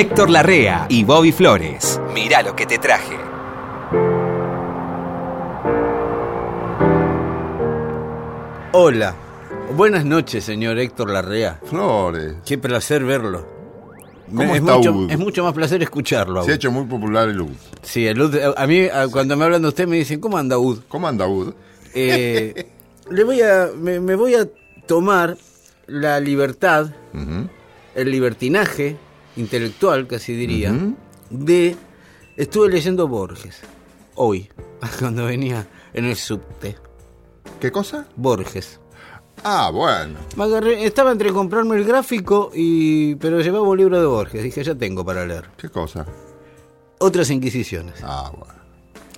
Héctor Larrea y Bobby Flores. Mirá lo que te traje. Hola. Buenas noches, señor Héctor Larrea. Flores. Qué placer verlo. ¿Cómo es, está mucho, Ud? es mucho más placer escucharlo. Se ha hecho muy popular el UD. Sí, el Ud- a mí a- cuando me hablan de usted me dicen, ¿cómo anda Ud? ¿Cómo anda UD? Eh, le voy a, me, me voy a tomar la libertad, el libertinaje intelectual, casi diría, de... Estuve leyendo Borges, hoy, cuando venía en el subte. ¿Qué cosa? Borges. Ah, bueno. Me agarré- estaba entre comprarme el gráfico y... pero llevaba un libro de Borges, dije, ya tengo para leer. ¿Qué cosa? Otras Inquisiciones. Ah, bueno.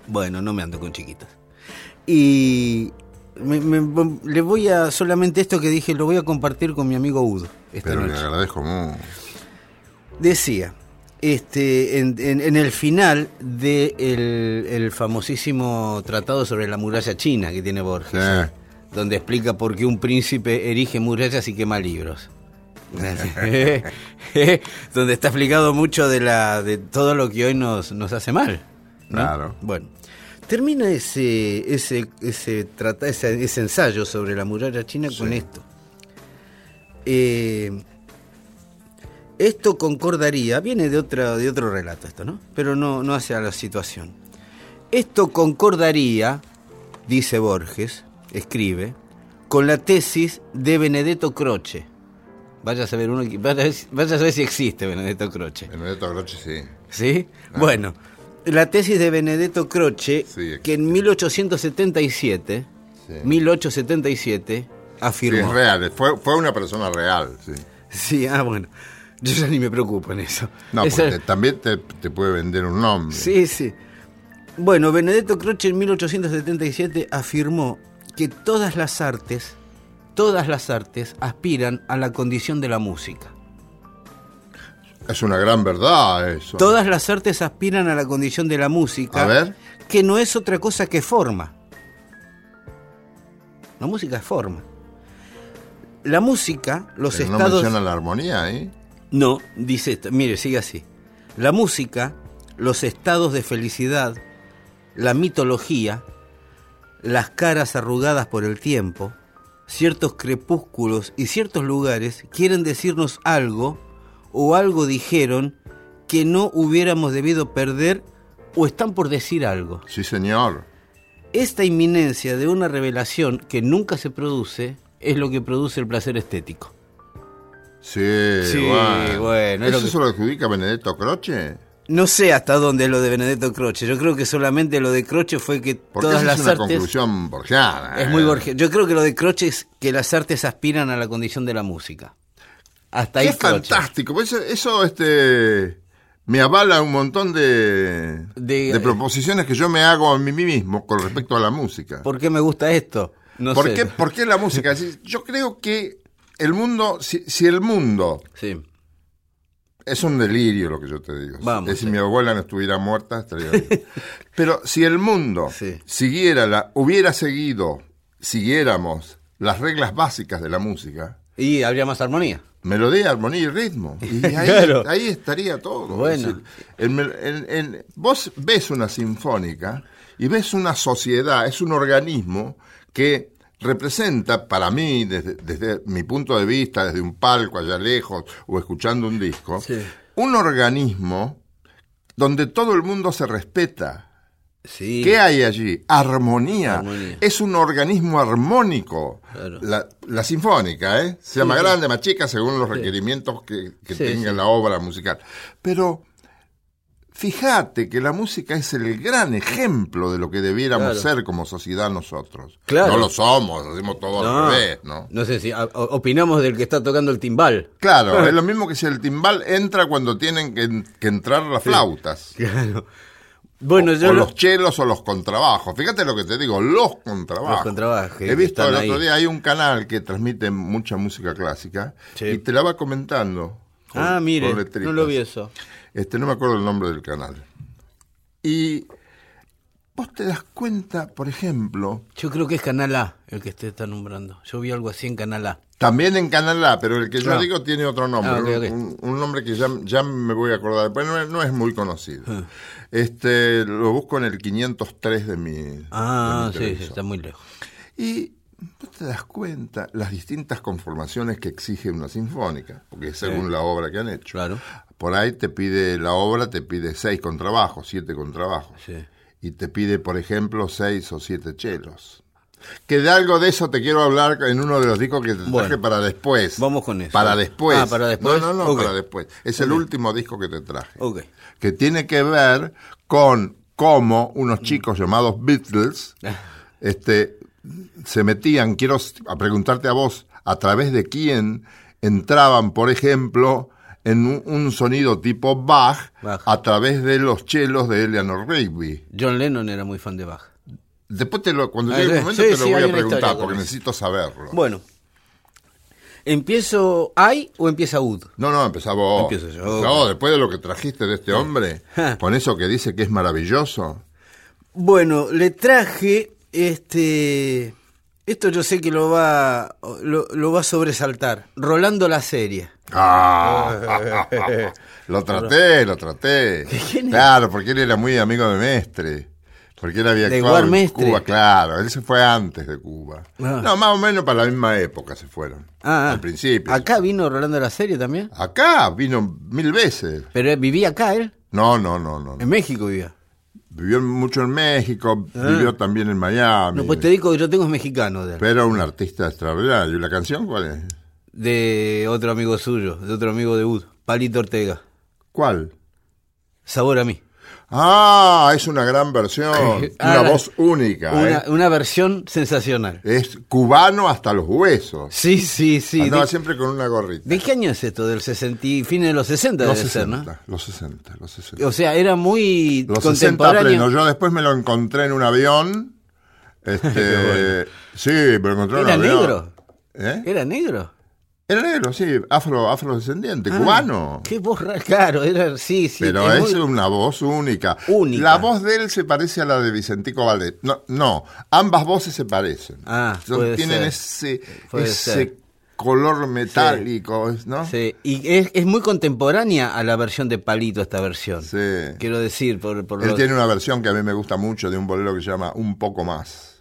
Bueno, no me ando con chiquitas. Y me- me- le voy a, solamente esto que dije, lo voy a compartir con mi amigo Udo esta Pero le noche. agradezco mucho. Decía, este, en, en- en el final del de el, famosísimo tratado sobre la muralla china que tiene Borges, donde explica por qué un príncipe erige murallas y quema libros. donde está explicado mucho de la de todo lo que hoy nos, nos hace mal. ¿no? Claro. Bueno, termina ese ese ese, trata, ese, ese ensayo sobre la muralla china con esto. Eh, esto concordaría, viene de otra de otro relato esto, ¿no? Pero no no hace a la situación. Esto concordaría, dice Borges, escribe, con la tesis de Benedetto Croce. Vaya a saber uno, vaya, vaya a saber si existe Benedetto Croce. Benedetto Croce, sí. ¿Sí? Bueno, la tesis de Benedetto Croce, Sí, que en 1877, Sí. 1877, Sí, afirmó. es real. Fue, fue una persona real, sí. Sí, ah, bueno. Yo ya ni me preocupo en eso. No, Esa- porque también te, te puede vender un nombre. Sí, sí. Bueno, Benedetto Croce en 1877 afirmó que todas las artes, todas las artes aspiran a la condición de la música. Es una gran verdad eso. Todas las artes aspiran a la condición de la música, A ver. que no es otra cosa que forma. La música es forma. La música, los Pero no estados... menciona la armonía ahí. No, dice, mire, sigue así. La música, los estados de felicidad, la mitología, las caras arrugadas por el tiempo, ciertos crepúsculos y ciertos lugares quieren decirnos algo o algo dijeron que no hubiéramos debido perder o están por decir algo. Sí, señor. Esta inminencia de una revelación que nunca se produce es lo que produce el placer estético. Sí, Sí, bueno. bueno, es ¿Eso que- se lo adjudica Benedetto Croce? No sé hasta dónde es lo de Benedetto Croce. Yo creo que solamente lo de Croce fue que Porque todas las es una artes. conclusión borgiana. Es ¿eh? muy Borges. Yo creo que lo de Croce es que las artes aspiran a la condición de la música. Hasta ahí Qué Croce. fantástico. Pues Eso, eso, este, me avala un montón de, De- de proposiciones que yo me hago a mí mismo con respecto a la música. ¿Por qué me gusta esto? No ¿Por, sé. qué, por qué la música? Es Yo creo que el mundo, si, si el mundo, Sí. es un delirio lo que yo te digo. Vamos, es si sí. mi abuela no estuviera muerta, estaría bien. Pero si el mundo Sí. siguiera la, hubiera seguido, siguiéramos las reglas básicas de la música, Y habría más armonía. melodía, armonía y ritmo. Y ahí, Claro. ahí estaría todo. Bueno. Es decir, en mel- en- en- vos ves una sinfónica y ves una sociedad, es un organismo que representa para mí, desde, desde mi punto de vista, desde un palco allá lejos o escuchando un disco, Sí. un organismo donde todo el mundo se respeta. Sí. ¿Qué hay allí? Armonía. Armonía. Es un organismo armónico. Claro. La, la sinfónica, ¿eh? Se llama grande, más chica, según los requerimientos que, que Sí, tenga sí. la obra musical. Pero fíjate que la música es el gran ejemplo de lo que debiéramos Claro. ser como sociedad nosotros. Claro. No lo somos, hacemos todo No, al revés, ¿no? no sé si opinamos del que está tocando el timbal. Claro, es lo mismo que si el timbal entra cuando tienen que, que entrar las flautas. Claro. Bueno, yo o lo- los chelos o los contrabajos. Fíjate lo que te digo, los contrabajos. Los contrabajos, He visto el otro día, hay un canal que transmite mucha música clásica Sí. y te la va comentando. con- Ah, mire, no lo vi eso. Este, no me acuerdo el nombre del canal. Y vos te das cuenta, por ejemplo, Yo creo que es Canal A el que usted está nombrando. Yo vi algo así en Canal A. También en Canadá, pero el que yo Ah. digo tiene otro nombre, Ah. Un, un nombre que ya, ya me voy a acordar, pero no es, no es muy conocido. Ah. Este, lo busco en el 503 de mi, Ah, de mi sí, sí, está muy lejos. Y no te das cuenta las distintas conformaciones que exige una sinfónica, porque es según la obra que han hecho. Claro. Por ahí te pide, la obra te pide seis contrabajos, siete contrabajos. Sí. Y te pide, por ejemplo, seis o siete chelos. Que de algo de eso te quiero hablar en uno de los discos que te traje Bueno, para después. vamos con eso. Para después. Ah, para después. No, no, no, para después. Es el último disco que te traje. Ok. Que tiene que ver con cómo unos Mm. chicos llamados Beatles este, se metían, quiero a preguntarte a vos, a través de quién entraban, por ejemplo, en un, sonido tipo Bach, Bach. a través de los chelos de Eleanor Rigby. John Lennon era muy fan de Bach. Después te lo, cuando Ah, llegue el momento sí, te lo sí, voy a preguntar porque necesito saberlo. Bueno. ¿Empiezo I o empieza Ud? No, no, empezá vos. Empiezo yo. No, después de lo que trajiste de este hombre, Ja. con eso que dice que es maravilloso. Bueno, le traje este. Esto yo sé que lo va, lo, lo va a sobresaltar. Rolando la serie. Ah, lo traté, lo traté. Claro, porque él era muy amigo de Mestre. Porque él había actuado en Mestre. Cuba, claro. Él se fue antes de Cuba. Ah. No, más o menos para la misma época se fueron. Ah, ah. Al principio. Acá vino Rolando la serie también. Acá vino mil veces. Pero vivía acá él. No, no, no, no. En México vivía. Vivió mucho en México, vivió también en Miami. Ah. No, pues te digo que yo tengo es mexicano de. Pero un artista extraordinario. ¿Y la canción cuál es? De otro amigo suyo, de otro amigo de Ud. Palito Ortega. ¿Cuál? Sabor a mí. Ah, es una gran versión. Ah, una la- voz única. Una, ¿eh? una versión sensacional. Es cubano hasta los huesos. Sí, sí, sí. Andaba ¿De, siempre con una gorrita. de qué año es esto? Del 60 y fines de los 60 Los debe ser, 60, ¿no? los 60, los 60. O sea, era muy Los 60 contemporáneo. pleno. Yo después me lo encontré en un avión. Este, sí, me lo encontré en un ¿Era avión. negro? ¿Eh? ¿Era negro? Era negro, sí, afro, afrodescendiente, Ah, cubano. Qué voz. Claro, era, sí, sí. Pero es, muy- una voz única. Única. La voz de él se parece a la de Vicentico Valdés. No, no, ambas voces se parecen. Ah, puede tienen ser. ese, ese color metálico, ¿no? Sí, y es, es muy contemporánea a la versión de Palito esta versión. Sí. Quiero decir, por, por Él tiene una versión que a mí me gusta mucho de un bolero que se llama Un poco más.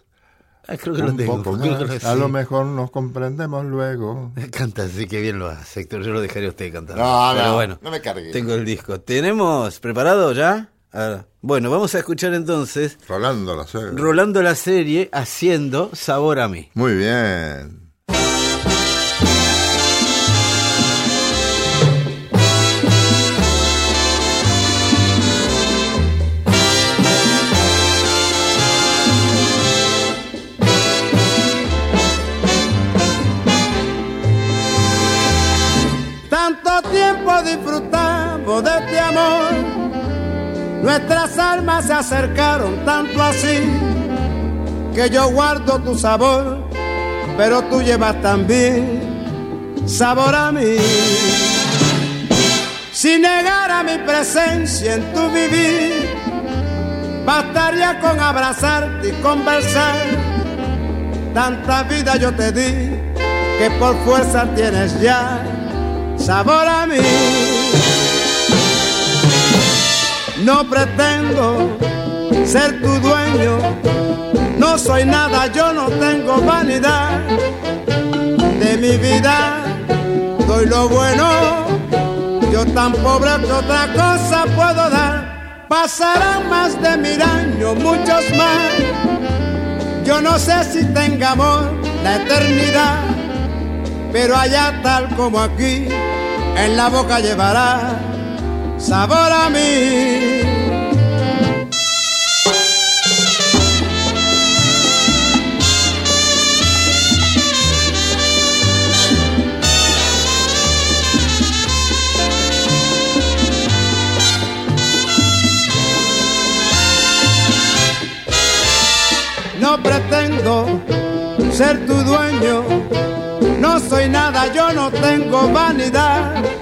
Ah, creo que lo tengo. poco creo que más. lo- A sí. lo mejor nos comprendemos luego. Canta, sí que bien lo hace, Héctor. Yo lo dejaría a usted cantar. No, Pero no, bueno, no me cargue. tengo el disco. ¿Tenemos preparado ya? Bueno, vamos a escuchar entonces Rolando la serie. Rolando la serie haciendo Sabor a mí. Muy bien. Nuestras almas se acercaron tanto así, que yo guardo tu sabor, pero tú llevas también sabor a mí. Si negara mi presencia en tu vivir, bastaría con abrazarte y conversar. Tanta vida yo te di que por fuerza tienes ya sabor a mí. No pretendo ser tu dueño, no soy nada, yo no tengo vanidad. De mi vida doy lo bueno, yo tan pobre que otra cosa puedo dar. Pasarán más de mil años, muchos más. Yo no sé si tenga amor la eternidad pero allá tal como aquí, en la boca llevará sabor a mí. No pretendo ser tu dueño, no soy nada, yo no tengo vanidad.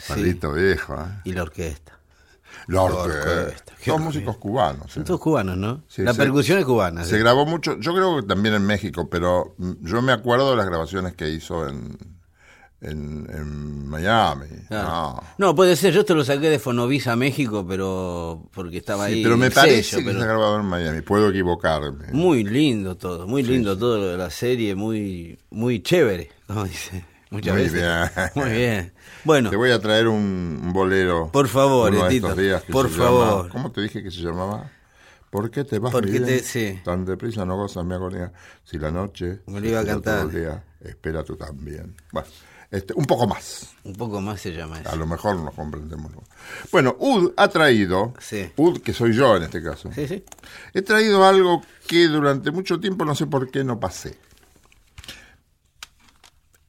¿Eh? Sí. Palito viejo. ¿eh? Y la orquesta. La orquesta. Son músicos cubanos. ¿eh? Son todos cubanos, ¿no? Sí, la se- percusión es cubana. Se sí. grabó mucho, yo creo que también en México, pero yo me acuerdo de las grabaciones que hizo en, en, en Miami. Claro. No. No, puede ser, yo te lo saqué de Fonovisa México, pero porque estaba Sí, ahí. pero me parece sello, que pero- se ha grabado en Miami, puedo equivocarme. Muy lindo todo, muy lindo todo lo de la serie, muy muy chévere, como dice muchas Muy veces. bien. Muy bien. Bueno, Te voy a traer un, un bolero. Por favor, uno de estos días que por se favor. llama- ¿Cómo te dije que se llamaba? ¿Por qué te vas Porque mi te- sí. tan deprisa no gozas mi agonía? Si la noche Me lo iba a cantar. día, espera tú también. Bueno, este, un poco más. un poco más se llama A eso. lo mejor nos comprendemos. Bueno, Ud ha traído, Sí. Ud, que soy yo en este caso, Sí, sí. he traído algo que durante mucho tiempo no sé por qué no pasé.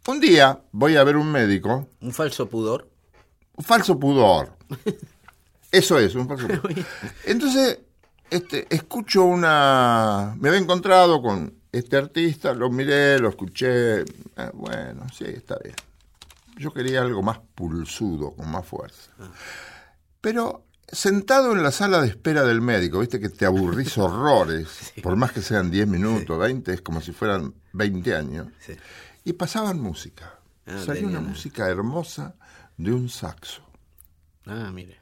Un día voy a ver un médico, Un falso pudor. un falso pudor. Eso es, un falso pudor. Entonces, este, escucho una... Me había encontrado con este artista, lo miré, lo escuché. eh, bueno, sí, está bien. Yo quería algo más pulsudo, con más fuerza. Pero sentado en la sala de espera del médico, viste que te aburrís horrores, por más que sean 10 minutos, 20, es como si fueran 20 años. Sí. Y pasaban música. Ah, Salía una música hermosa de un saxo. Ah, mire.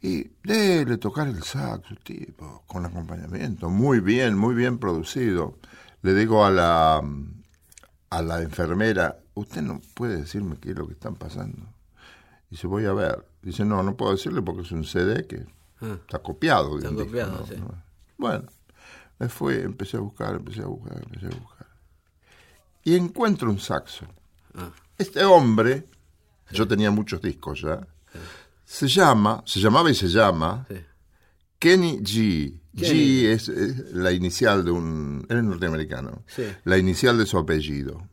Y déle tocar el saxo, tipo, con acompañamiento, muy bien, muy bien producido. Le digo a la, a la enfermera, ¿usted no puede decirme qué es lo que están pasando? Dice, voy a ver. Dice, no, no puedo decirle porque es un CD que Ah. está copiado. Está disco, copiado, ¿no? sí. No. Bueno, me fui, empecé a buscar, empecé a buscar, empecé a buscar. Y encuentro un saxo. Ah. Este hombre, yo tenía muchos discos ya, se llama, se llamaba y se llama Sí. Kenny G. Kenny. G es, es la inicial de un... Él es norteamericano. Sí. La inicial de su apellido.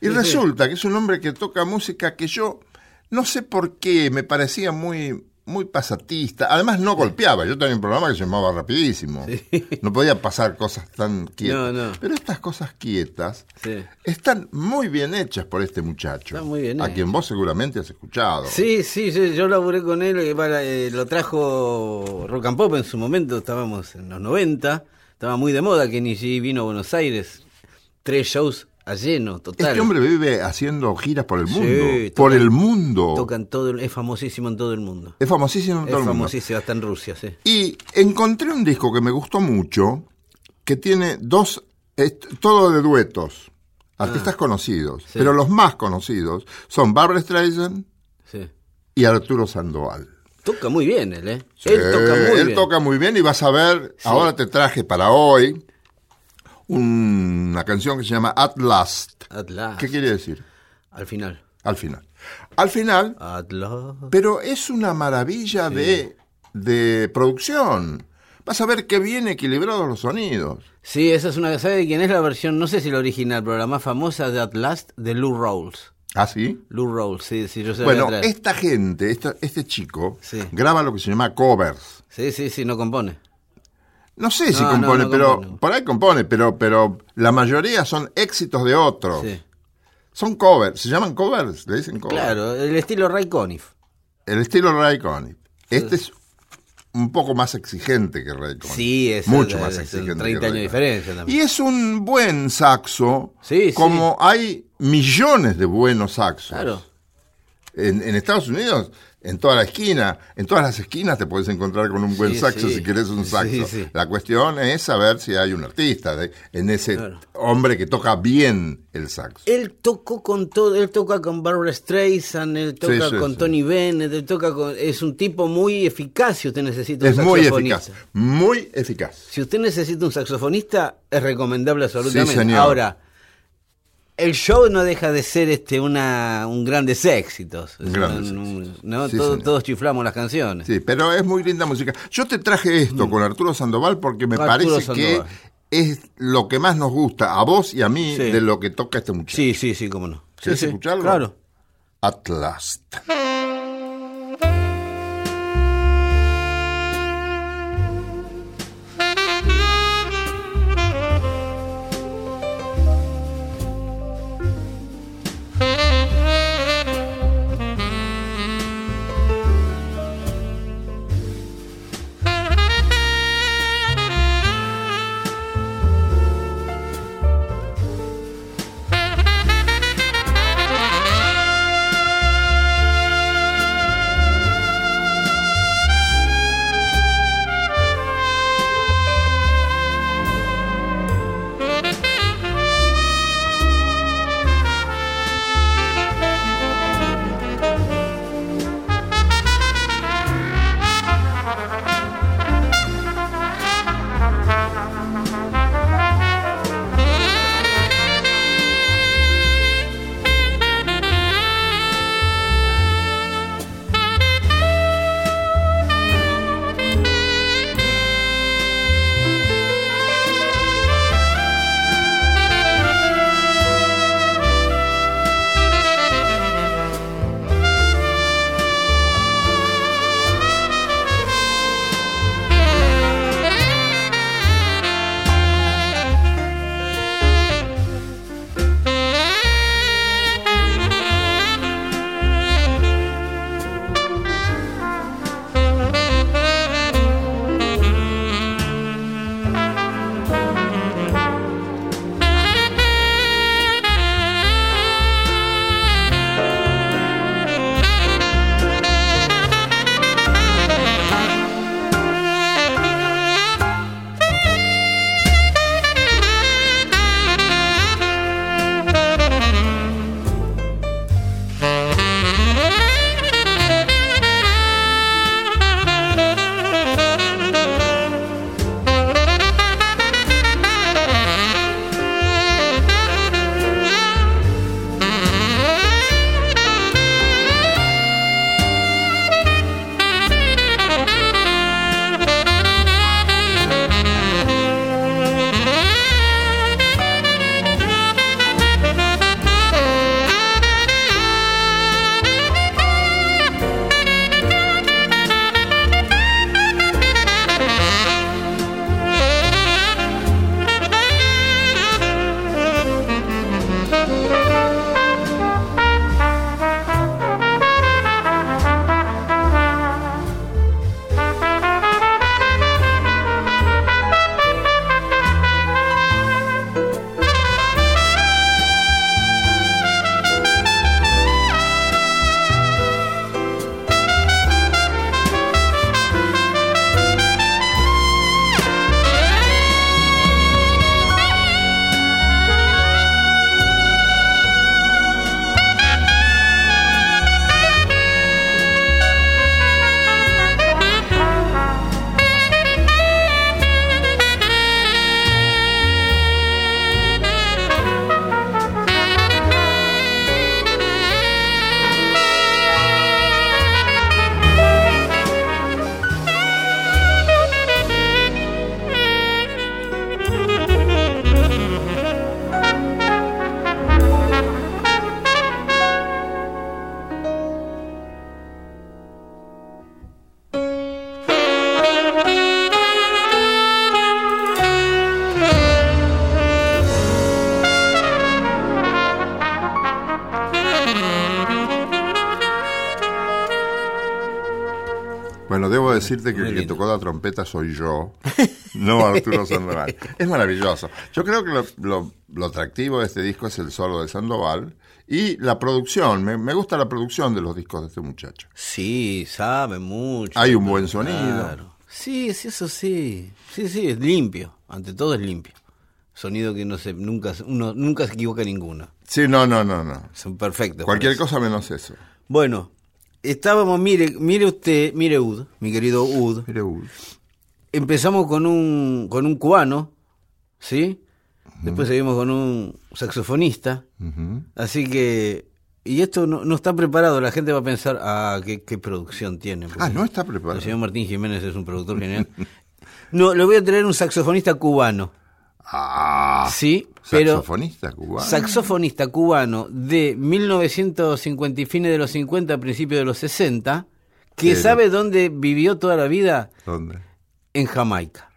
Y resulta que es un hombre que toca música que yo no sé por qué me parecía muy muy pasatista. Además no golpeaba. Yo tenía un programa que se llamaba Rapidísimo. No podía pasar cosas tan quietas. No, no. Pero estas cosas quietas Sí. están muy bien hechas por este muchacho. Están muy bien A quien vos seguramente has escuchado. Sí, sí, sí, yo laburé con él, eh, para, eh, lo trajo Rock and Pop en su momento, estábamos en los 90, estaba muy de moda que G vino a Buenos Aires, tres shows a lleno, total. Este hombre vive haciendo giras por el Sí, mundo. por tocan- el mundo. Tocan todo, es famosísimo en todo el mundo. Es famosísimo en Es todo el mundo. famosísimo, hasta en Rusia, sí. Y encontré un disco que me gustó mucho, que tiene dos, es todo de duetos, artistas conocidos, Ah. sí. pero los más conocidos son Barbara Streisand sí. y Arturo Sandoval. Toca muy bien él, ¿eh? Él toca muy él bien. toca muy bien y vas a ver, ahora te traje para hoy una canción que se llama At Last. ¿Qué quiere decir? Al final. Al final. Al final, pero es una maravilla de, de producción. Vas a ver qué bien equilibrados los sonidos. Sí, esa es una. ¿Sabe de quién es la versión? No sé si la original, pero la más famosa de Atlas de Lou Rawls. ¿Ah, sí? Lou Rawls, sí, sí, yo Bueno, esta gente, esta- este chico, Sí. graba lo que se llama covers. Sí, sí, sí, no compone. No sé si No, compone, no, no pero compone. por ahí compone, pero, pero la mayoría son éxitos de otros. Sí. Son covers, se llaman covers, le dicen covers. Claro, el estilo Ray Conniff. El estilo Ray Conniff. Este es un poco más exigente que Ray Conniff. Sí, es mucho más es exigente. 30 que años de diferencia también. Y es un buen saxo, Sí, sí. como hay millones de buenos saxos. Claro. En, en Estados Unidos, en toda la esquina, en todas las esquinas te puedes encontrar con un buen Sí, saxo sí. si querés un saxo. sí. La cuestión es saber si hay un artista de- en ese Claro. hombre que toca bien el saxo. Él tocó con todo, él toca con Barbara Streisand, él toca con. Tony Bennett, él toca con... Es un tipo muy eficaz si usted necesita un Es muy saxofonista. eficaz, muy eficaz. Si usted necesita un saxofonista, es recomendable absolutamente. Sí, señor. Ahora, el show no deja de ser este una un grandes éxitos. Es Grandes un- un- éxitos. ¿no? Sí, todos chiflamos las canciones. Sí, pero es muy linda música. Yo te traje esto con Arturo Sandoval porque me Mm. Arturo parece que es lo que más nos gusta a vos y a mí Sí. de lo que toca este muchacho. Sí, sí, sí, cómo no. ¿Querés sí, escucharlo? Claro. At last. Bueno, debo decirte que el que tocó la trompeta soy yo, no Arturo Sandoval. Es maravilloso. Yo creo que lo, lo- lo atractivo de este disco es el solo de Sandoval y la producción. Me, me gusta la producción de los discos de este muchacho. Sí, sabe mucho. Hay un buen sonido. Claro. Sí, sí, eso sí. Sí, sí, es limpio. Ante todo es limpio. Sonido que no se, nunca, se- uno nunca se equivoca ninguno. Sí, no, no, no, no. Son perfectos. Cualquier cosa menos eso. Bueno, estábamos, mire, mire usted, mire Ud, mi querido Ud. Mire, uy. Empezamos con un, con un cubano, ¿sí? Después seguimos con un saxofonista. Así que, y esto no, no está preparado, la gente va a pensar, ah, qué, qué producción tiene. Ah, no está preparado. El señor Martín Jiménez es un productor genial. No, le voy a traer un saxofonista cubano. Ah, Sí, pero saxofonista cubano. saxofonista cubano de 1950 y fines de los 50, principios de los 60, que sabe dónde vivió toda la vida ¿Dónde? en Jamaica.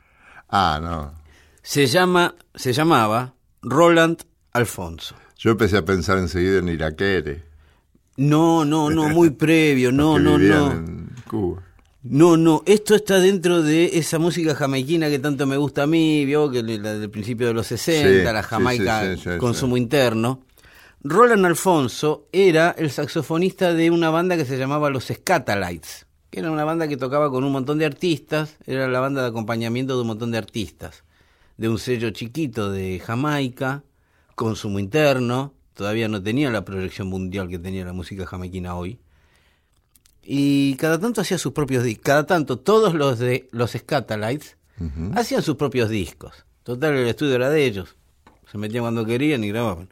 Ah, no. Se llama, se llamaba Roland Alfonso. Yo empecé a pensar enseguida en Iraquere. No, no, no, muy previo, no, no, no. en Cuba. No, no, esto está dentro de esa música jamaiquina que tanto me gusta a mí, vio que la del principio de los 60, Sí, la Jamaica sí, sí, sí, consumo interno. Roland Alfonso era el saxofonista de una banda que se llamaba Los Scatalites, que era una banda que tocaba con un montón de artistas, era la banda de acompañamiento de un montón de artistas, de un sello chiquito de Jamaica, consumo interno, todavía no tenía la proyección mundial que tenía la música jamaiquina hoy. Y cada tanto hacía sus propios discos. Cada tanto todos los de los Scatalites hacían sus propios discos. Total, el estudio era de ellos. Se metían cuando querían y grababan.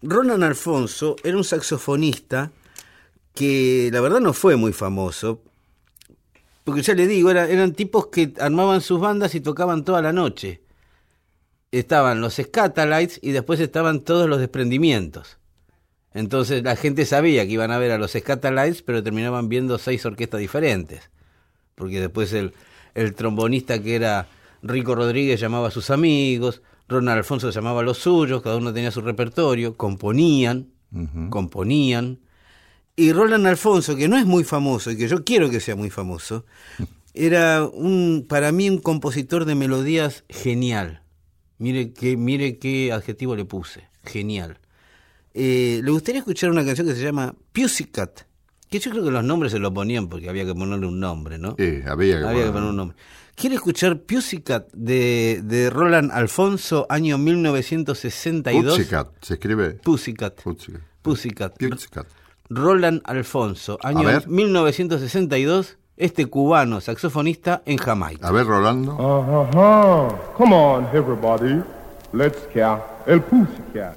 Ronan Alfonso era un saxofonista que la verdad no fue muy famoso. Porque ya le digo, era- eran tipos que armaban sus bandas y tocaban toda la noche. Estaban los Scatalites y después estaban todos los desprendimientos. Entonces la gente sabía que iban a ver a los Scatalites, pero terminaban viendo seis orquestas diferentes. Porque después el, el trombonista que era Rico Rodríguez llamaba a sus amigos, Ronald Alfonso llamaba a los suyos, cada uno tenía su repertorio, componían, componían. Y Roland Alfonso, que no es muy famoso y que yo quiero que sea muy famoso, era un, para mí un compositor de melodías genial. Mire qué, mire qué adjetivo le puse, genial. Eh, le gustaría escuchar una canción que se llama Pussycat, que yo creo que los nombres se lo ponían porque había que ponerle un nombre, ¿no? Sí, había que había que poner- un nombre. ¿Quiere escuchar Pussycat de, de Roland Alfonso, año 1962? Pussycat, se escribe Pussycat. Pussycat. Pussycat. Pussycat. Roland Alfonso, año ver. 1962, este cubano saxofonista en Jamaica. A ver, Rolando. Uh-huh. Come on, everybody. Let's count El Pussycat.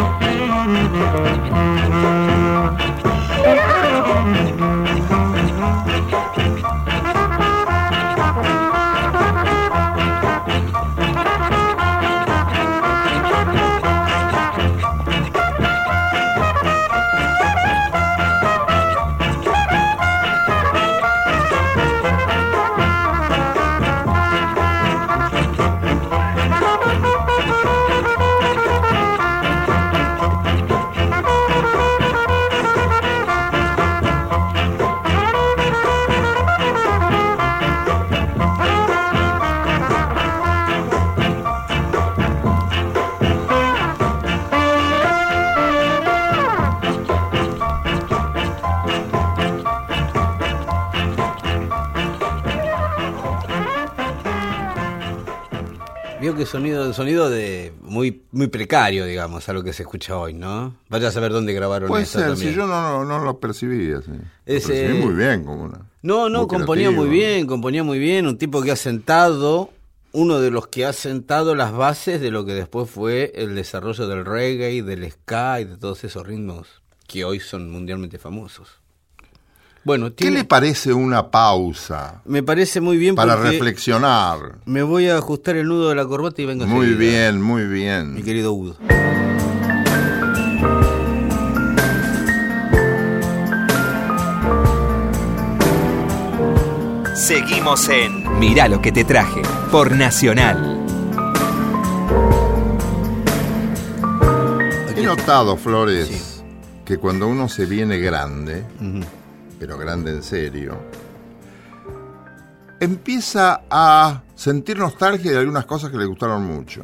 Amen. Que sonido, sonido de muy, muy precario, digamos, a lo que se escucha hoy, ¿no? Vaya a saber dónde grabaron Puede esto ser, también. si yo no, no, no lo percibí así. Lo Ese- percibí muy bien, como una. No, no, muy componía muy bien, componía muy bien, un tipo que ha sentado, uno de los que ha sentado las bases de lo que después fue el desarrollo del reggae, del ska y de todos esos ritmos que hoy son mundialmente famosos. Bueno, ¿Qué le parece una pausa me parece muy bien para reflexionar? me voy a ajustar el nudo de la corbata y vengo Muy bien, muy mi bien. querido Udo. Seguimos en Mirá lo que te traje por Nacional. He notado, Flores, que cuando uno se viene grande, pero grande en serio, empieza a sentir nostalgia de algunas cosas que le gustaron mucho.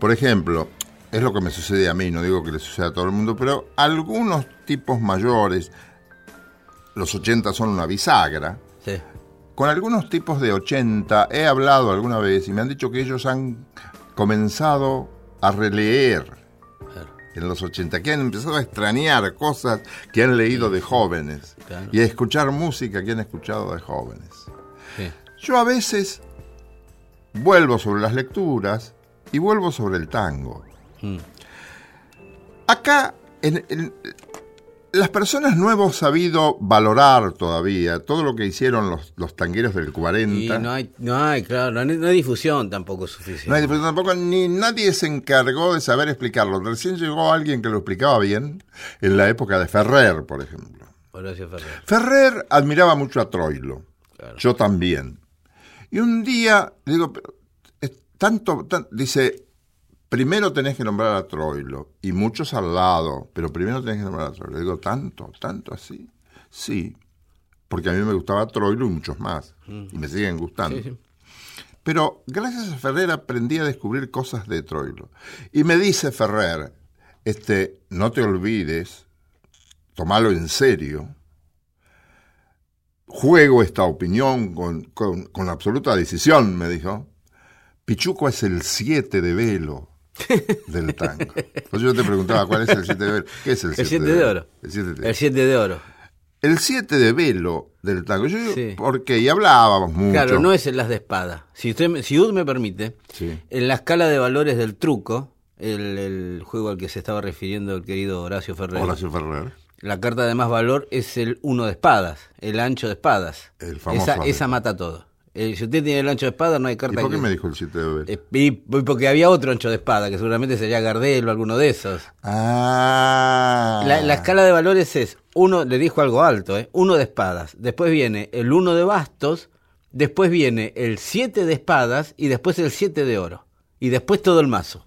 Por ejemplo, es lo que me sucede a mí, no digo que le suceda a todo el mundo, pero algunos tipos mayores, los 80 son una bisagra, Sí. con algunos tipos de 80 he hablado alguna vez y me han dicho que ellos han comenzado a releer en los 80, que han empezado a extrañar cosas que han leído de jóvenes Claro. y a escuchar música que han escuchado de jóvenes. Sí. Yo a veces vuelvo sobre las lecturas y vuelvo sobre el tango. Mm. Acá, en, en- las personas no hemos sabido valorar todavía todo lo que hicieron los, los tangueros del 40. Y no hay, no hay, claro, no hay, no hay difusión tampoco suficiente. No hay- pero tampoco ni nadie se encargó de saber explicarlo. Recién llegó alguien que lo explicaba bien en la época de Ferrer, por ejemplo. Horacio Ferrer. Ferrer admiraba mucho a Troilo. Claro. Yo también. Y un día digo, tanto, tan- dice, primero tenés que nombrar a Troilo y muchos al lado, pero primero tenés que nombrar a Troilo. Le digo, tanto, tanto así. Sí, porque a mí me gustaba Troilo y muchos más. Y me siguen gustando. Sí, sí. Pero gracias a Ferrer aprendí a descubrir cosas de Troilo. Y me dice Ferrer, este, no te olvides, tomalo en serio. Juego esta opinión con, con- con absoluta decisión, me dijo. Pichuco es el 7 de velo del tango. Pues yo te preguntaba cuál es el 7 de velo. ¿Qué es el 7 El 7 de oro. El 7 de El 7 de oro. el 7 de velo del tango. Yo digo, Sí. ¿por qué? Y hablábamos mucho. Claro, no es el las de espada. Si usted, si Ud me permite, Sí. en la escala de valores del truco, el, el juego al que se estaba refiriendo el querido Horacio Ferrer, Horacio Ferrer. la carta de más valor es el 1 de espadas, el ancho de espadas. El famoso esa, de- esa mata todo. Eh, si usted tiene el ancho de espada, no hay ¿Y carta por qué que- me dijo el 7 de velo? Eh, y- y porque había otro ancho de espada, que seguramente sería Gardel o alguno de esos. Ah. La, la escala de valores es, uno, le dijo algo alto, ¿eh? uno de espadas, después viene el uno de bastos, después viene el 7 de espadas y después el 7 de oro. Y después todo el mazo.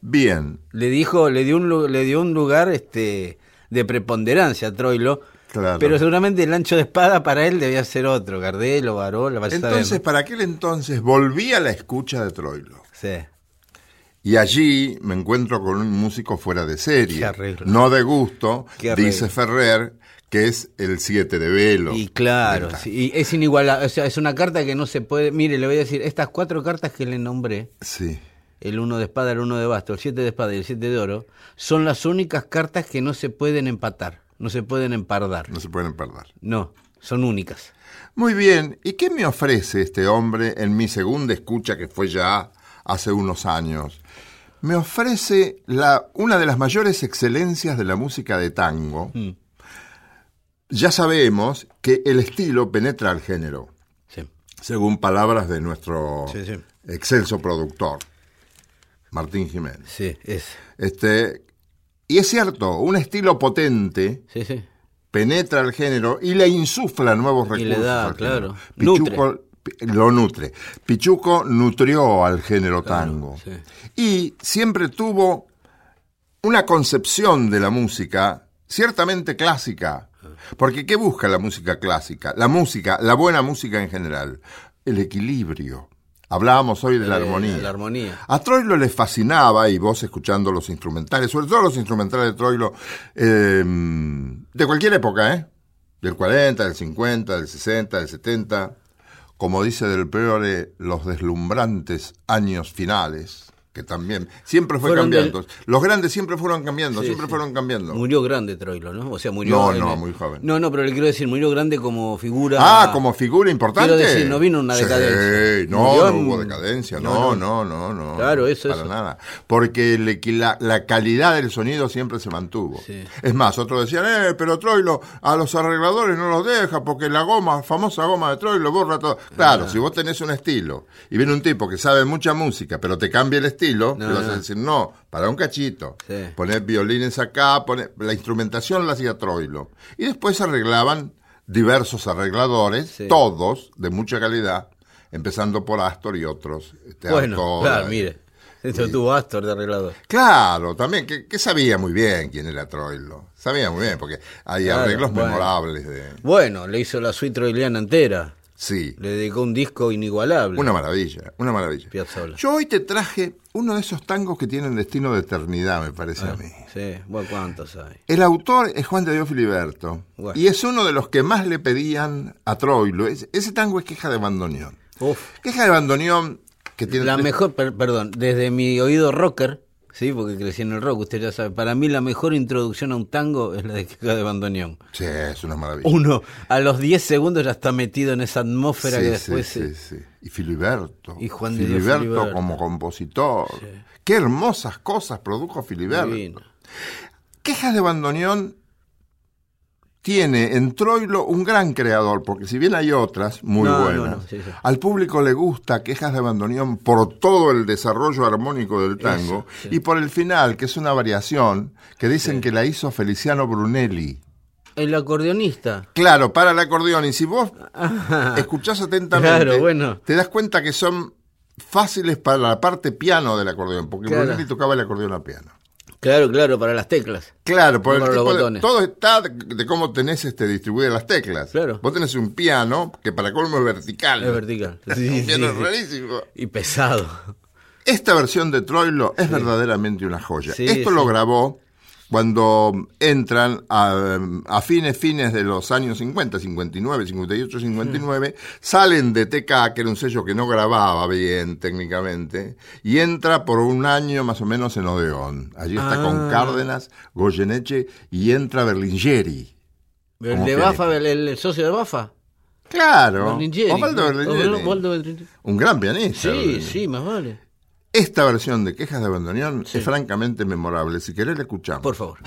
Bien, Le dijo, le dio un, le dio un lugar este, de preponderancia a Troilo. Claro. Pero seguramente el ancho de espada para él debía ser otro, Gardel o Barol, vaya a saber, entonces para aquel entonces volví a la escucha de Troilo. Sí. Y allí me encuentro con un músico fuera de serie. No de gusto, dice Ferrer, que es el 7 de velo. Y claro, sí, y es inigualable. O sea, es una carta que no se puede. Mire, le voy a decir, estas cuatro cartas que le nombré, Sí. el uno de espada, el uno de basto, el siete de espada y el siete de oro, son las únicas cartas que no se pueden empatar, no se pueden empardar. No se pueden perder. No, son únicas. Muy bien, ¿y qué me ofrece este hombre en mi segunda escucha que fue ya hace unos años? Me ofrece la, una de las mayores excelencias de la música de tango. Mm. Ya sabemos que el estilo penetra al género, Sí. según palabras de nuestro Sí, sí. excelso productor, Martín Jiménez. Sí, es. Este, y es cierto, un estilo potente Sí, sí. penetra el género y le insufla nuevos Y recursos. le da, al claro, nutre. Pichuco pi- lo nutre. Pichuco nutrió al género tango. sí. Y siempre tuvo una concepción de la música ciertamente clásica. Porque ¿qué busca la música clásica? La música, la buena música en general. El equilibrio. Hablábamos hoy de la Eh, armonía. la armonía. A Troilo le fascinaba, y vos escuchando los instrumentales, sobre todo los instrumentales de Troilo, eh, de cualquier época, ¿eh? Del 40, del 50, del 60, del 70, como dice Del Peore, los deslumbrantes años finales, que también siempre fue Fueron cambiando. del- Los grandes siempre fueron cambiando, Sí, siempre sí. fueron cambiando. Murió grande Troilo, ¿no? O sea, murió. No, no, el- muy joven. No, no, pero le quiero decir, murió grande como figura. Ah, como figura importante. Quiero decir, no vino una Sí, decadencia. no, Murió no hubo decadencia, No, no, no, no, no. Claro, eso, Para eso. nada. Porque le- la, la calidad del sonido siempre se mantuvo. Es más, otros decían, eh, pero Troilo a los arregladores no los deja porque la goma, famosa goma de Troilo borra todo. Claro, si vos tenés un estilo y viene un tipo que sabe mucha música, pero te cambia el estilo, No, le vas a decir, no, para un cachito. Sí. Poner violines acá, poner, la instrumentación la hacía Troilo. Y después se arreglaban diversos arregladores, Sí. todos de mucha calidad, empezando por Astor y otros. este, Bueno, claro, y- mire. Esto tuvo Astor de arreglador. Claro, también, que, que sabía muy bien quién era Troilo. Sabía muy bien, porque hay Claro, arreglos bueno. memorables de... Bueno, le hizo la suite troiliana entera. Sí, Le dedicó un disco inigualable. una maravilla, una maravilla. Piazzolla. Yo hoy te traje uno de esos tangos que tienen destino de eternidad, me parece a mí. Sí, bueno, ¿cuántos hay? El autor es Juan de Dios Filiberto Bueno. y es uno de los que más le pedían a Troilo. Es- ese tango es Queja de Bandoneón. Uf. Queja de Bandoneón que tiene La tres- mejor, per- perdón, desde mi oído rocker, sí, porque crecí en el rock, usted ya sabe, para mí la mejor introducción a un tango es la de Queja de Bandoneón. Sí, es una maravilla. Uno a los 10 segundos ya está metido en esa atmósfera Sí, que sí, después... sí, se- sí. Y Filiberto. Y Juan Filiberto, Filiberto. como compositor. Qué hermosas cosas produjo Filiberto. Divino. Quejas de Bandoneón tiene en Troilo un gran creador, porque si bien hay otras muy No, buenas, no, sí, sí. al público le gusta Quejas de Bandoneón por todo el desarrollo armónico del tango Eso, sí. y por el final, que es una variación que dicen que la hizo Feliciano Brunelli. El acordeonista. Claro, para el acordeón. Y si vos escuchás atentamente, Claro, bueno. te das cuenta que son fáciles para la parte piano del acordeón, porque Claro. Brunelli tocaba el acordeón a piano. Claro, claro, para las teclas. Claro, por No el para los tipo de- botones. todo está de, de cómo tenés este, distribuidas las teclas. Claro. Vos tenés un piano que para colmo es vertical. Es vertical. Sí, un sí, piano sí. rarísimo. Y pesado. Esta versión de Troilo es verdaderamente una joya. Esto lo grabó cuando entran a, a fines, fines de los años 50, 59, 58, 59, salen de TK, que era un sello que no grababa bien técnicamente, y entra por un año más o menos en Odeón. Allí está Ah. con Cárdenas, Goyeneche, y entra Berlingeri. El de Bafa, el, el socio de Bafa. Claro, Berlingeri. Osvaldo Berlingeri. Osvaldo Berlingeri. Un gran pianista. Sí, Berlingeri. sí, más vale. Esta versión de Quejas de Bandoneón Sí. es francamente memorable. Si querés, la escuchamos. Por favor.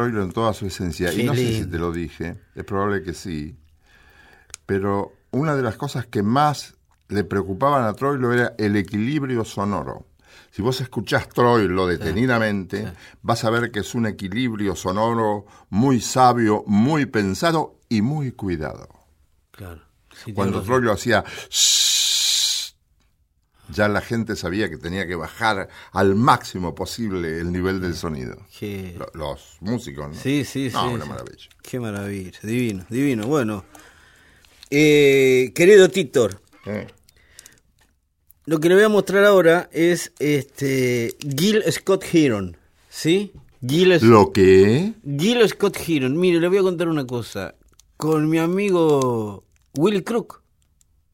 Troilo en toda su esencia. Qué y no sé si te lo dije, es probable que sí. Pero una de las cosas que más le preocupaban a Troilo era el equilibrio sonoro. Si vos escuchás Troilo detenidamente, vas a ver que es un equilibrio sonoro muy sabio, muy pensado y muy cuidado. Claro. Sí, Cuando. Troilo hacía ya la gente sabía que tenía que bajar al máximo posible el nivel del sonido. Qué- Lo- Los músicos, ¿no? Sí, sí, No, sí. una sí. maravilla. Qué maravilla. Divino, divino. Bueno. Eh, querido Eh, lo que le voy a mostrar ahora es este Gil Scott Heron. ¿Sí? Gil, S- ¿Lo que? Gil Scott Heron. Mire, le voy a contar una cosa. Con mi amigo Willy Crook.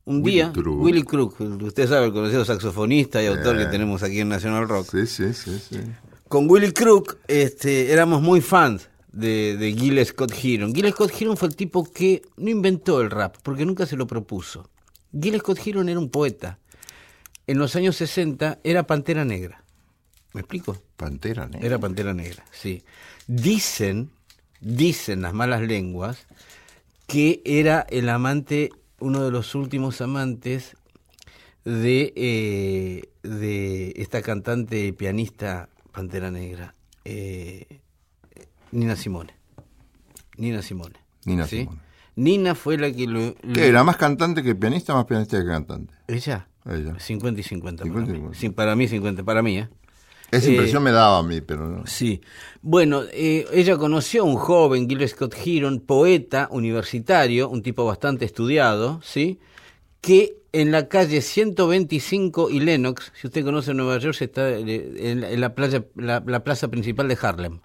Un Willy día, Crook. Willy Crook, usted sabe, el conocido saxofonista y autor Eh. que tenemos aquí en National Rock. Sí, sí, sí, sí. con Willy Crook este, éramos muy fans de, de Gil Scott Heron. Gil Scott Heron fue el tipo que no inventó el rap, porque nunca se lo propuso. Gil Scott Heron era un poeta. En los años 60 era Pantera Negra. ¿Me explico? Pantera Negra. Era Pantera Negra, sí. Dicen, dicen las malas lenguas, que era el amante, uno de los últimos amantes de, eh, de esta cantante y pianista Pantera Negra, eh, Nina Simone. Nina Simone. Nina ¿sí? Simone. Nina fue la que lo... lo- ¿Qué era? ¿Más cantante que pianista más pianista que cantante? ¿Ella? Ella. 50 y 50. 50 y para, mí. 50. Sí, para mí 50, para mí, ¿eh? Esa Eh, impresión me daba a mí, pero no. Sí. Bueno, eh, ella conoció a un joven, Gil Scott Heron, poeta universitario, un tipo bastante estudiado, ¿sí? Que en la calle 125 y Lenox, si usted conoce Nueva York, está eh, en la, en la playa, la, la plaza principal de Harlem.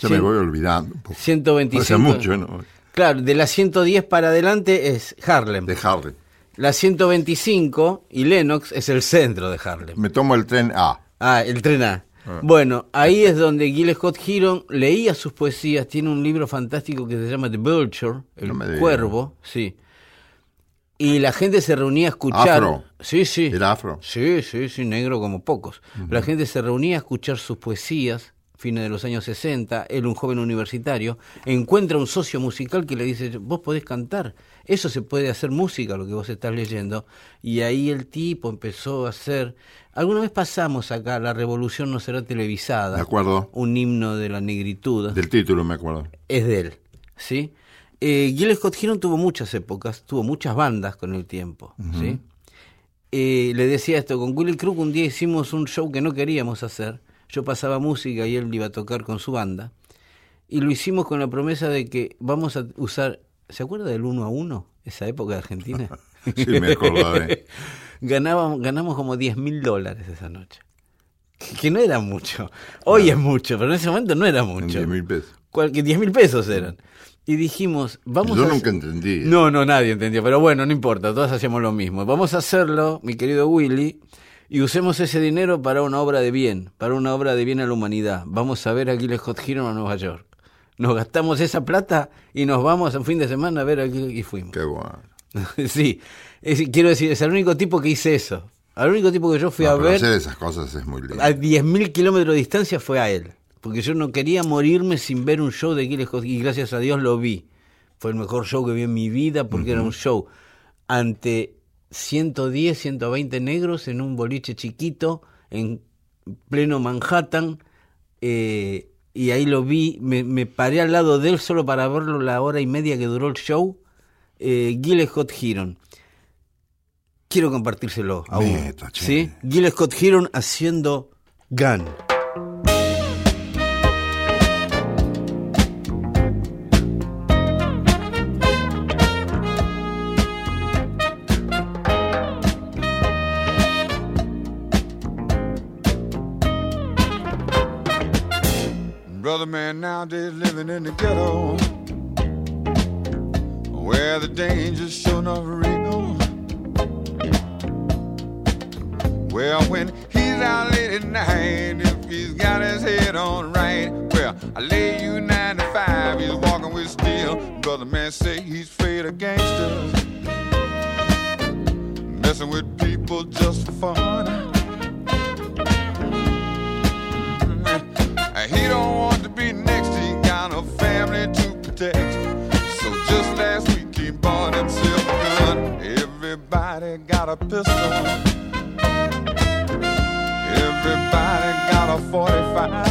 Ya Sí. me voy olvidando. un poco. 125. Hace mucho, ¿no? Claro, de la 110 para adelante es Harlem. De Harlem. La 125 y Lenox es el centro de Harlem. Me tomo el tren A. Ah, el tren A. Bueno, ahí es donde Gil Scott Heron leía sus poesías. Tiene un libro fantástico que se llama The Vulture, el No cuervo, sí. Y la gente se reunía a escuchar. Afro. Sí, sí. Era afro. Sí, sí, sí, negro como pocos. La gente se reunía a escuchar sus poesías, fines de los años 60. Él, un joven universitario, encuentra un socio musical que le dice: Vos podés cantar, eso se puede hacer música, lo que vos estás leyendo. Y ahí el tipo empezó a hacer. Alguna vez pasamos acá, La Revolución no será televisada. De acuerdo. Un himno de la negritud Del título me acuerdo. es de él, ¿sí? Eh, Gil Scott Heron tuvo muchas épocas, tuvo muchas bandas con el tiempo, ¿sí? Eh, le decía esto, con Willy Crook un día hicimos un show que no queríamos hacer, yo pasaba música y él iba a tocar con su banda, y lo hicimos con la promesa de que vamos a usar, ¿se acuerda del uno a uno? Esa época de Argentina. Sí, me acordaré. Ganábamos, ganamos como 10 mil dólares esa noche. Que, que no era mucho. Hoy es mucho, pero en ese momento no era mucho. 10 mil pesos. Cual- que 10 mil pesos eran. Y dijimos, vamos Yo a... nunca entendí. No, no, nadie entendió, pero bueno, no importa, todos hacíamos lo mismo. Vamos a hacerlo, mi querido Willy, y usemos ese dinero para una obra de bien, para una obra de bien a la humanidad. Vamos a ver a Gil Scott Heron a Nueva York. Nos gastamos esa plata y nos vamos un fin de semana a ver a Gil y fuimos. Qué bueno. sí, es- quiero decir, es el único tipo que hice eso. Al único tipo que yo fui No, a ver hacer esas cosas es muy lindo. a 10.000 kilómetros de distancia fue a él. Porque yo no quería morirme sin ver un show de Scott y gracias a Dios lo vi. Fue el mejor show que vi en mi vida porque era un show ante 110, 120 negros en un boliche chiquito en pleno Manhattan. eh, y ahí lo vi, me, me paré al lado de él solo para verlo la hora y media que duró el show. Eh, Gil Scott Heron. Quiero compartírselo a uno. ¿sí? Gil Scott Heron haciendo Gun. Brother man nowadays living in the ghetto where the danger's sure not real. Well, when he's out late at night, if he's got his head on right, well, I lay you nine to five, he's walking with steel. Brother man say he's afraid of gangsters, messing with people just for fun. he don't want to be next. He got a family to protect. So just last week he bought himself a gun. Everybody got a pistol. Everybody got a 45.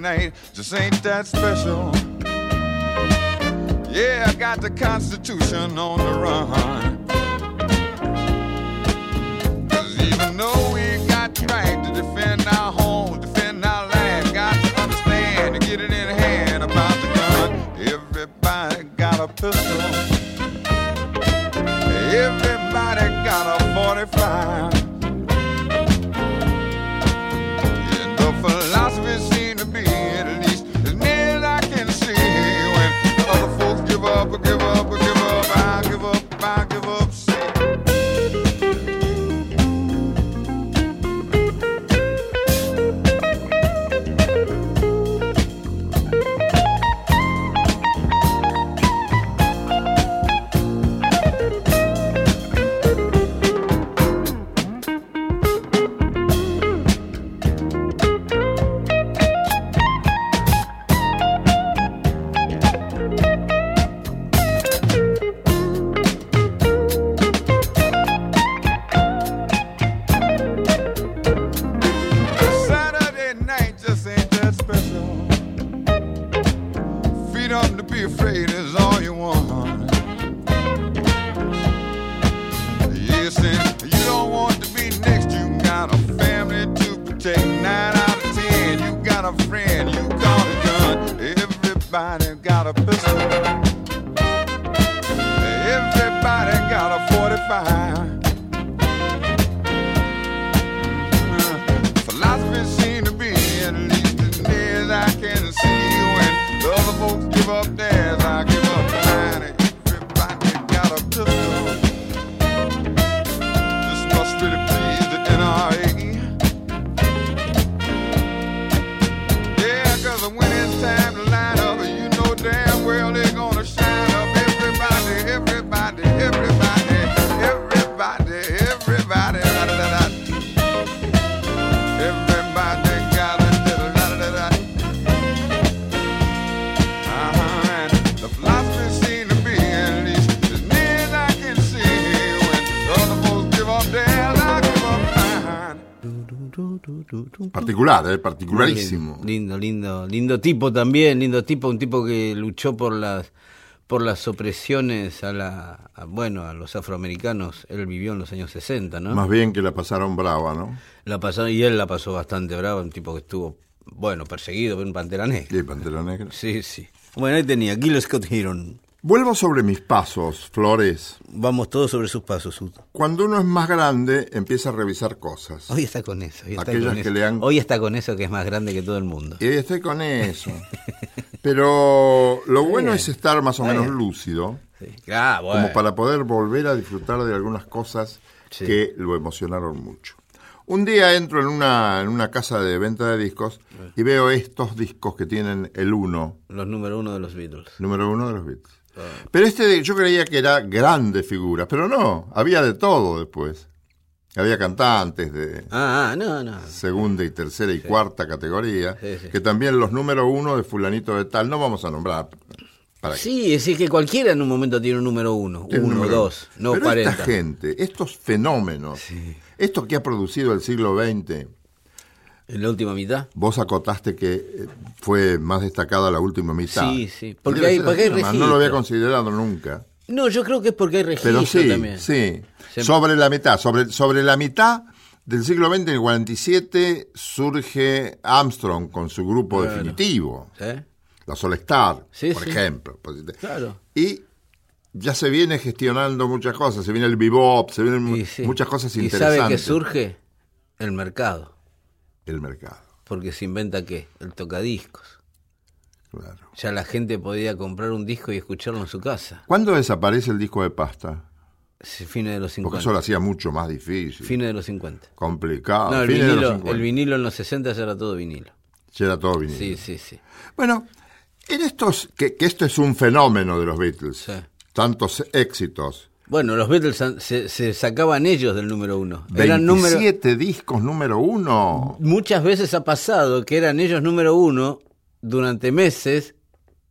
Night just ain't that special. Yeah, I got the Constitution on the run. Cause even though we got the right to defend our home, defend our land, got to understand to get it in hand about the gun. Everybody got a pistol. Everybody got a 45. Particular, eh, particularísimo. Lindo, lindo, lindo tipo también, lindo tipo, un tipo que luchó por las por las opresiones a la a- bueno, a los afroamericanos. Él vivió en los años 60, ¿no? Más bien que la pasaron brava, ¿no? La pasó y él la pasó bastante brava, un tipo que estuvo bueno, perseguido por un pantera negra. Y Pantera Negra. Sí, sí. Bueno, ahí tenía Gil Scott Heron. Vuelvo sobre mis pasos, Flores. Vamos todos sobre sus pasos, Uto. Cuando uno es más grande, empieza a revisar cosas. Hoy está con eso. Hoy está, Aquellos con que eso. le han- hoy está con eso que es más grande que todo el mundo. Y estoy con eso. Pero lo bueno es estar más o menos lúcido, Sí. Ah, bueno. como para poder volver a disfrutar de algunas cosas Sí. que lo emocionaron mucho. Un día entro en una, en una casa de venta de discos y veo estos discos que tienen el uno, Los número uno de los Beatles. número uno de los Beatles. Pero este yo creía que era grande figura, pero no, había de todo después. Había cantantes de Ah, ah, no, no. segunda y tercera y cuarta categoría, Sí, sí. que también los número uno de fulanito de tal, no vamos a nombrar. Para Sí, es decir, que cualquiera en un momento tiene un número uno, tiene uno, número dos, no Pero 40. esta gente, estos fenómenos, esto que ha producido el siglo XX, En la última mitad. vos acotaste que eh, fue más destacada la última mitad. Sí, sí, porque Debe hay- porque hay nomás, No lo había registro. considerado nunca. No, yo creo que es porque hay registro Pero sí, también. sí. Se- Sobre la mitad, sobre, sobre la mitad del siglo XX, en el 47, surge Armstrong con su grupo Claro. definitivo, ¿Sí? la Sol Star, Sí, por sí. ejemplo. Claro. Y ya se viene gestionando muchas cosas, se viene el bebop, se vienen Y sí. muchas cosas ¿Y interesantes. sabe que surge? El mercado. El mercado, Porque se inventa qué? El tocadiscos. claro. Ya la gente podía comprar un disco y escucharlo en su casa. ¿Cuándo desaparece el disco de pasta? Fines de los Porque 50. eso lo hacía mucho más difícil, Fines de los 50. complicado. no, el fines de los vinilo, 50. el vinilo en los 60 ya era todo vinilo. Ya era todo vinilo. Sí, sí, sí. Bueno, en estos, que, que esto es un fenómeno de los Beatles, Sí. tantos éxitos, Bueno, los Beatles se, se sacaban ellos del número uno. Eran número, 27 discos número uno. muchas veces ha pasado que eran ellos número uno durante meses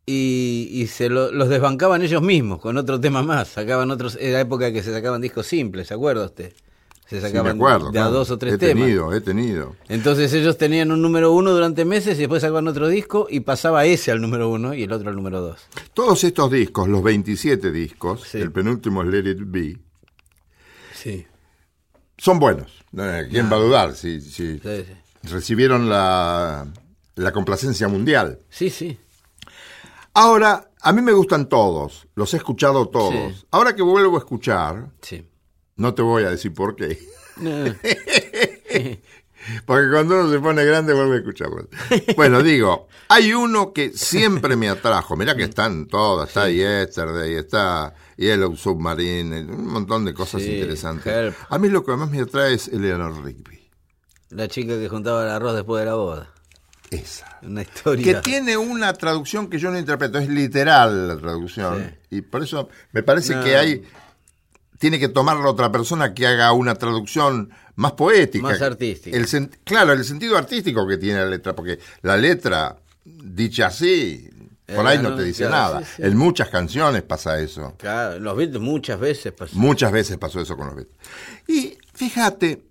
y, y se lo- los desbancaban ellos mismos con otro tema más. Sacaban otros, era época que se sacaban discos simples, ¿se acuerda usted? Se Sí, sacaban acuerdo. de a dos o tres he temas. tenido, he tenido. Entonces ellos tenían un número uno durante meses y después sacaban otro disco y pasaba ese al número uno y el otro al número dos. Todos estos discos, los 27 discos, Sí. el penúltimo es Let It Be, Sí, son buenos. Eh, ¿Quién va a dudar si, si sí, sí. recibieron la, la complacencia mundial? Sí, sí. Ahora, a mí me gustan todos, los he escuchado todos. Ahora que vuelvo a escuchar, sí. No te voy a decir por qué. No, Porque cuando uno se pone grande vuelve a escucharlos. Bueno, digo, hay uno que siempre me atrajo. Mirá que están todas, está Yesterday, está Yellow Submarine, un montón de cosas Sí, interesantes. Help. A mí lo que más me atrae es Eleanor Rigby. La chica que juntaba el arroz después de la boda. Esa. Una Que historia. tiene una traducción que yo no interpreto, es literal la traducción. Y por eso me parece No. que hay. Tiene que tomarla otra persona que haga una traducción más poética. Más artística. El claro, el sentido artístico que tiene la letra, porque la letra, dicha así, por Eh, ahí no no, te dice claro, nada. sí, sí. En muchas canciones pasa eso. Claro, los Beatles muchas veces pasó. Muchas veces pasó eso con los Beatles. Y fíjate,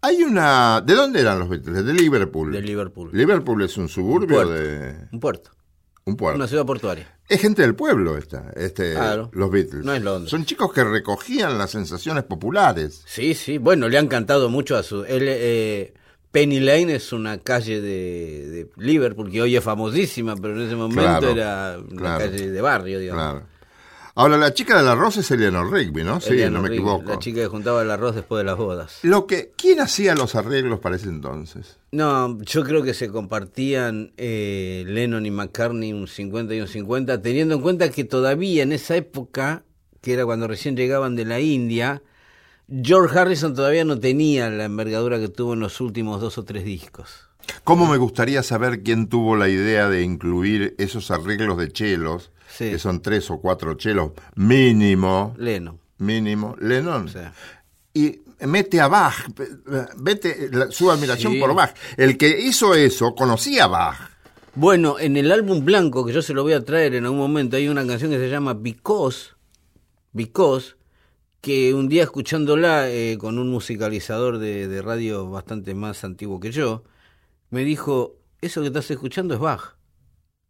hay una. ¿De dónde eran los Beatles? De Liverpool. De Liverpool. Liverpool es un suburbio puerto. de. Un puerto. Un. Una ciudad portuaria. Es gente del pueblo esta, este, Claro. los Beatles. No es Londres. Son chicos que recogían las sensaciones populares. Sí, sí. Bueno, le han cantado mucho a su. Él, eh, Penny Lane es una calle de, de Liverpool que hoy es famosísima, pero en ese momento Claro, era una claro. calle de barrio, digamos. Claro. Ahora, la chica del arroz es Eleanor Rigby, ¿no? Sí, Eleanor no me Rigby, equivoco. La chica que juntaba el arroz después de las bodas. Lo que, ¿Quién hacía los arreglos para ese entonces? No, yo creo que se compartían eh, Lennon y McCartney un 50 y un 50, teniendo en cuenta que todavía en esa época, que era cuando recién llegaban de la India, George Harrison todavía no tenía la envergadura que tuvo en los últimos dos o tres discos. ¿Cómo me gustaría saber quién tuvo la idea de incluir esos arreglos de chelos, Sí. que son tres o cuatro chelos, mínimo, Lennon. mínimo, Lennon? Y mete a Bach, vete la- su admiración Sí. por Bach. El que hizo eso conocía a Bach. Bueno, en el álbum blanco, que yo se lo voy a traer en algún momento, hay una canción que se llama Because, Because, que un día escuchándola eh, con un musicalizador de, de radio bastante más antiguo que yo, me dijo, eso que estás escuchando es Bach.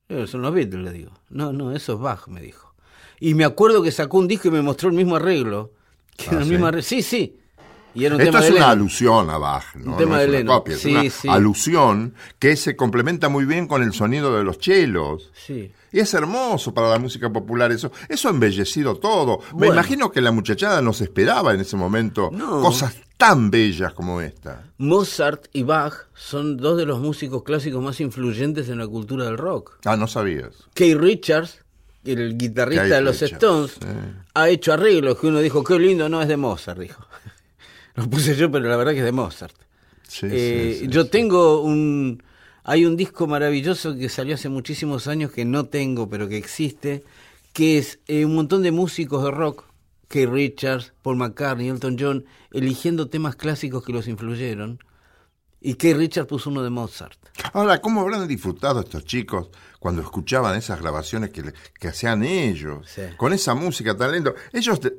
"Eh, Son los Beatles, le digo. No, no, eso es Bach, me dijo. Y me acuerdo que sacó un disco y me mostró el mismo arreglo. Que era el ¿sí? mismo arreglo. Sí, sí. Y era un Esto tema es de una alusión a Bach, ¿no? Un tema No de es una Lennon. copia, es Sí, una sí. alusión que se complementa muy bien con el sonido de los chelos. Sí. Y es hermoso para la música popular eso. Eso ha embellecido todo. Me imagino que la muchachada no se esperaba en ese momento No. cosas tan bellas como esta. Mozart y Bach son dos de los músicos clásicos más influyentes en la cultura del rock. Ah, no sabías. Keith Richards, el guitarrista de los Richards, Stones, ha hecho arreglos que uno dijo, qué lindo, no es de Mozart, dijo. Lo puse yo, pero la verdad que es de Mozart. Sí, Eh, sí, sí, yo tengo un... Hay un disco maravilloso que salió hace muchísimos años que no tengo, pero que existe, que es eh, un montón de músicos de rock, Keith Richards, Paul McCartney, Elton John, eligiendo temas clásicos que los influyeron. Y Keith Richards puso uno de Mozart. Ahora, ¿cómo habrán disfrutado estos chicos cuando escuchaban esas grabaciones que, le- que hacían ellos? Sí. Con esa música tan linda. Ellos de-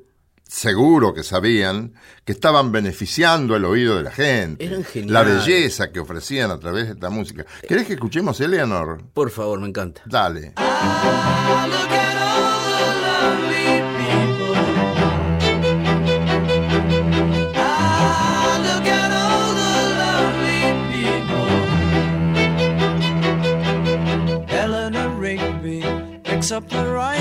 seguro que sabían que estaban beneficiando el oído de la gente. Eran geniales. La belleza que ofrecían a través de esta música. ¿Querés que escuchemos, Eleanor? Por favor, me encanta. Dale.